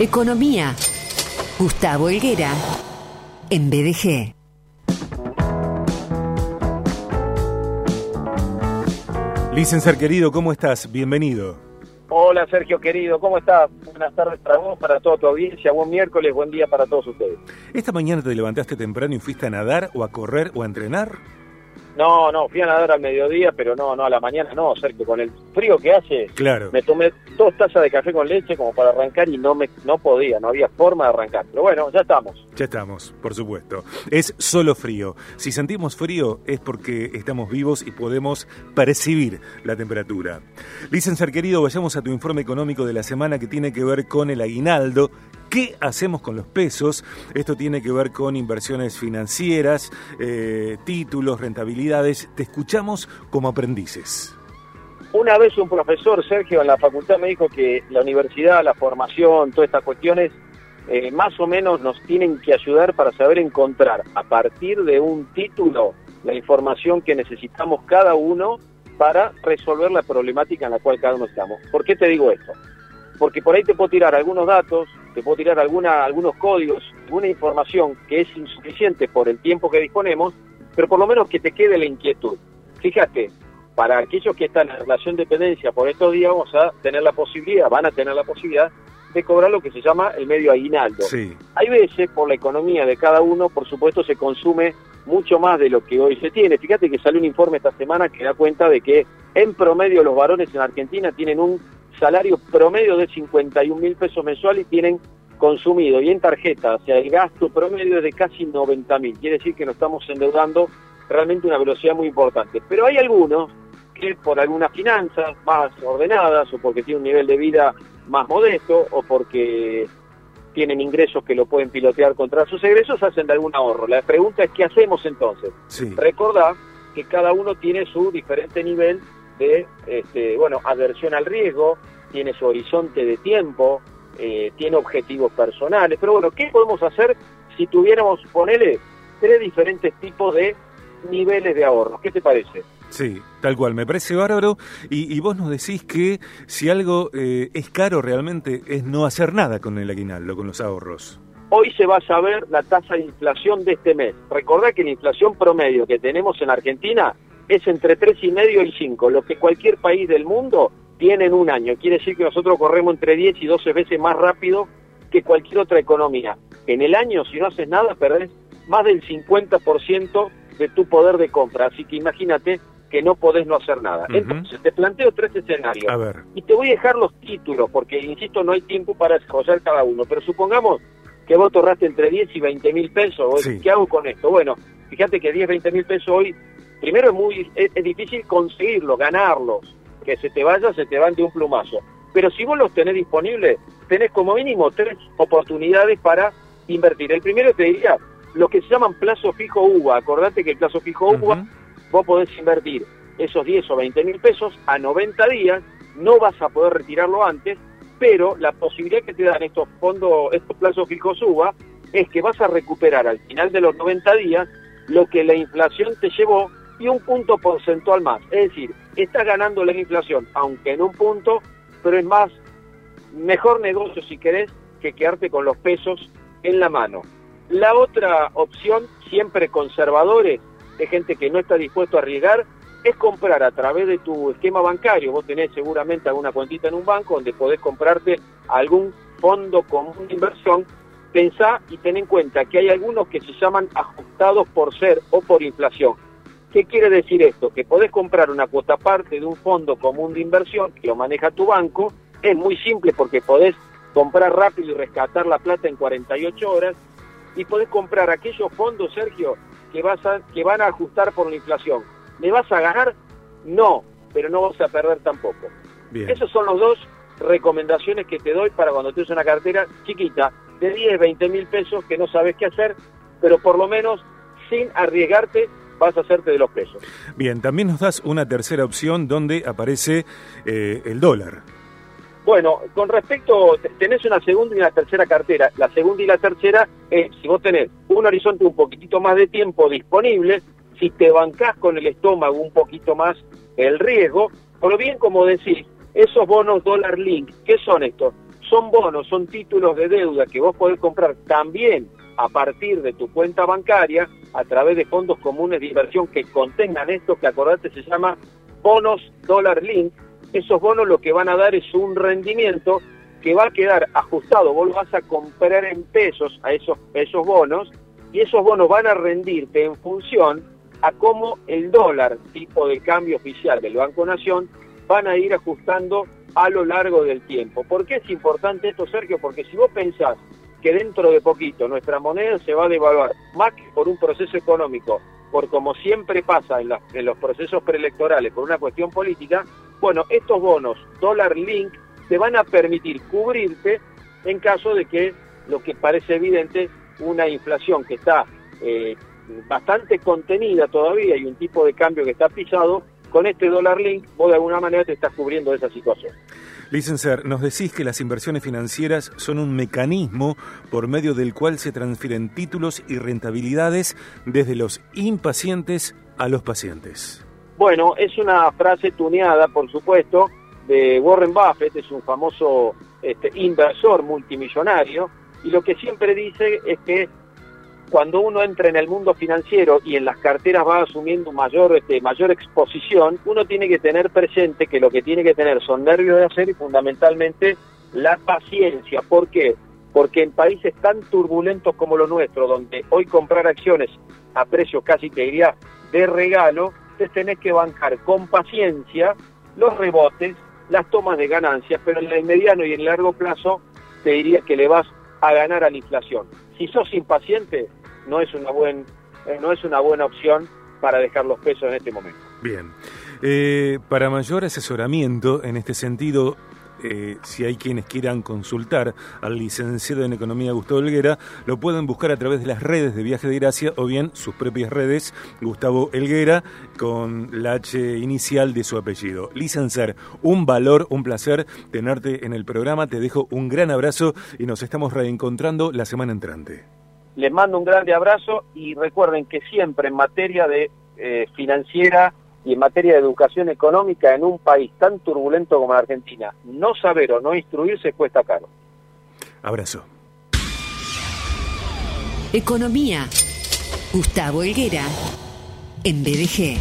Economía. Gustavo Helguera. En BDG. Licenciar querido, ¿cómo estás? Bienvenido. Hola Sergio querido, ¿cómo estás? Buenas tardes para vos, para toda tu audiencia, buen miércoles, buen día para todos ustedes. ¿Esta mañana te levantaste temprano y fuiste a nadar o a correr o a entrenar? No, no, fui a nadar al mediodía, pero no, no, a la mañana no, Sergio, con el frío que hace, Claro. me tomé dos tazas de café con leche como para arrancar y no me no podía, no había forma de arrancar. Pero bueno, ya estamos. Ya estamos, por supuesto. Es solo frío. Si sentimos frío es porque estamos vivos y podemos percibir la temperatura. Licenciar querido, vayamos a tu informe económico de la semana que tiene que ver con el aguinaldo. ¿Qué hacemos con los pesos? Esto tiene que ver con inversiones financieras, eh, títulos, rentabilidades. Te escuchamos como aprendices. Una vez un profesor, Sergio, en la facultad me dijo que la universidad, la formación, todas estas cuestiones, eh, más o menos nos tienen que ayudar para saber encontrar a partir de un título la información que necesitamos cada uno para resolver la problemática en la cual cada uno estamos. ¿Por qué te digo esto? Porque por ahí te puedo tirar algunos datos, te puedo tirar alguna, algunos códigos, alguna información que es insuficiente por el tiempo que disponemos, pero por lo menos que te quede la inquietud. Fíjate, para aquellos que están en relación de dependencia por estos días vamos a tener la posibilidad, van a tener la posibilidad de cobrar lo que se llama el medio aguinaldo. Sí. Hay veces, por la economía de cada uno, por supuesto, se consume mucho más de lo que hoy se tiene. Fíjate que salió un informe esta semana que da cuenta de que en promedio los varones en Argentina tienen un salario promedio de 51 mil pesos mensuales y tienen consumido y en tarjeta, o sea, el gasto promedio es de casi 90 mil. Quiere decir que nos estamos endeudando realmente una velocidad muy importante. Pero hay algunos que por algunas finanzas más ordenadas o porque tienen un nivel de vida más modesto o porque tienen ingresos que lo pueden pilotear contra sus egresos, hacen de algún ahorro. La pregunta es, ¿qué hacemos entonces? Sí. Recordá que cada uno tiene su diferente nivel de, este, bueno, aversión al riesgo, tiene su horizonte de tiempo, eh, tiene objetivos personales. Pero bueno, ¿qué podemos hacer si tuviéramos, ponele, tres diferentes tipos de niveles de ahorro? ¿Qué te parece? Sí, tal cual, me parece bárbaro. Y, y vos nos decís que si algo eh, es caro realmente es no hacer nada con el aguinaldo, con los ahorros. Hoy se va a saber la tasa de inflación de este mes. Recordá que la inflación promedio que tenemos en Argentina es entre 3,5 y 5, lo que cualquier país del mundo tiene en un año. Quiere decir que nosotros corremos entre 10 y 12 veces más rápido que cualquier otra economía. En el año, si no haces nada, perdés más del 50% de tu poder de compra. Así que imagínate que no podés no hacer nada. Entonces, te planteo tres escenarios. A ver. Y te voy a dejar los títulos, porque, insisto, no hay tiempo para desarrollar cada uno. Pero supongamos que vos te ahorraste entre 10 y 20 mil pesos. Sí. ¿Qué hago con esto? Bueno, fíjate que 10, 20 mil pesos hoy, primero es muy es, es difícil conseguirlos, ganarlos. Que se te vaya, se te van de un plumazo. Pero si vos los tenés disponibles, tenés como mínimo tres oportunidades para invertir. El primero te diría, lo que se llaman plazo fijo UVA. Acordate que el plazo fijo UVA vos podés invertir esos 10 o 20 mil pesos a 90 días, no vas a poder retirarlo antes, pero la posibilidad que te dan estos fondos, estos plazos fijos UVA, es que vas a recuperar al final de los 90 días lo que la inflación te llevó y un punto porcentual más. Es decir, estás ganando la inflación, aunque en un punto, pero es más, mejor negocio si querés que quedarte con los pesos en la mano. La otra opción, siempre conservadores, de gente que no está dispuesto a arriesgar, es comprar a través de tu esquema bancario. Vos tenés seguramente alguna cuentita en un banco donde podés comprarte algún fondo común de inversión. Pensá y ten en cuenta que hay algunos que se llaman ajustados por ser o por inflación. ¿Qué quiere decir esto? Que podés comprar una cuota parte de un fondo común de inversión que lo maneja tu banco. Es muy simple porque podés comprar rápido y rescatar la plata en 48 horas y podés comprar aquellos fondos, Sergio, que, vas a, que van a ajustar por la inflación. ¿Le vas a ganar? No, pero no vas a perder tampoco. Bien. Esas son las dos recomendaciones que te doy para cuando tienes una cartera chiquita de 10, 20 mil pesos que no sabes qué hacer, pero por lo menos sin arriesgarte vas a hacerte de los pesos. Bien, también nos das una tercera opción donde aparece eh, el dólar. Bueno, con respecto, te- tenés una segunda y una tercera cartera. La segunda y la tercera es, si vos tenés un horizonte un poquitito más de tiempo disponible, si te bancás con el estómago un poquito más el riesgo, o bien como decís, esos bonos dólar link, ¿qué son estos? son bonos, son títulos de deuda que vos podés comprar también a partir de tu cuenta bancaria a través de fondos comunes de inversión que contengan esto que acordate se llama bonos dólar link. Esos bonos lo que van a dar es un rendimiento que va a quedar ajustado. Vos lo vas a comprar en pesos a esos, esos bonos y esos bonos van a rendirte en función a cómo el dólar, tipo de cambio oficial del Banco Nación, van a ir ajustando a lo largo del tiempo. ¿Por qué es importante esto, Sergio? Porque si vos pensás que dentro de poquito nuestra moneda se va a devaluar, más que por un proceso económico, por como siempre pasa en, en los procesos preelectorales, por una cuestión política, bueno, estos bonos dólar link te van a permitir cubrirte en caso de que lo que parece evidente, una inflación que está eh, bastante contenida todavía y un tipo de cambio que está pisado, con este dólar link vos de alguna manera te estás cubriendo de esa situación. Licenciar, nos decís que las inversiones financieras son un mecanismo por medio del cual se transfieren títulos y rentabilidades desde los impacientes a los pacientes. Bueno, es una frase tuneada, por supuesto, de Warren Buffett, es un famoso este, inversor multimillonario, y lo que siempre dice es que cuando uno entra en el mundo financiero y en las carteras va asumiendo mayor, este, mayor exposición, uno tiene que tener presente que lo que tiene que tener son nervios de hacer y fundamentalmente la paciencia. ¿Por qué? Porque en países tan turbulentos como los nuestros, donde hoy comprar acciones a precio casi te diría de regalo, te tenés que bancar con paciencia los rebotes, las tomas de ganancias, pero en el mediano y en el largo plazo te diría que le vas a ganar a la inflación. Si sos impaciente, no es una, buen, eh, no es una buena opción para dejar los pesos en este momento. Bien. Eh, para mayor asesoramiento en este sentido, eh, si hay quienes quieran consultar al licenciado en Economía Gustavo Elguera, lo pueden buscar a través de las redes de Viaje de Gracia o bien sus propias redes, Gustavo Elguera, con la H inicial de su apellido. Licenciar, un valor, un placer tenerte en el programa. Te dejo un gran abrazo y nos estamos reencontrando la semana entrante. Les mando un grande abrazo y recuerden que siempre en materia de eh, financiera y en materia de educación económica en un país tan turbulento como la Argentina, no saber o no instruirse cuesta caro. Abrazo. Economía. Gustavo Helguera. En BDG.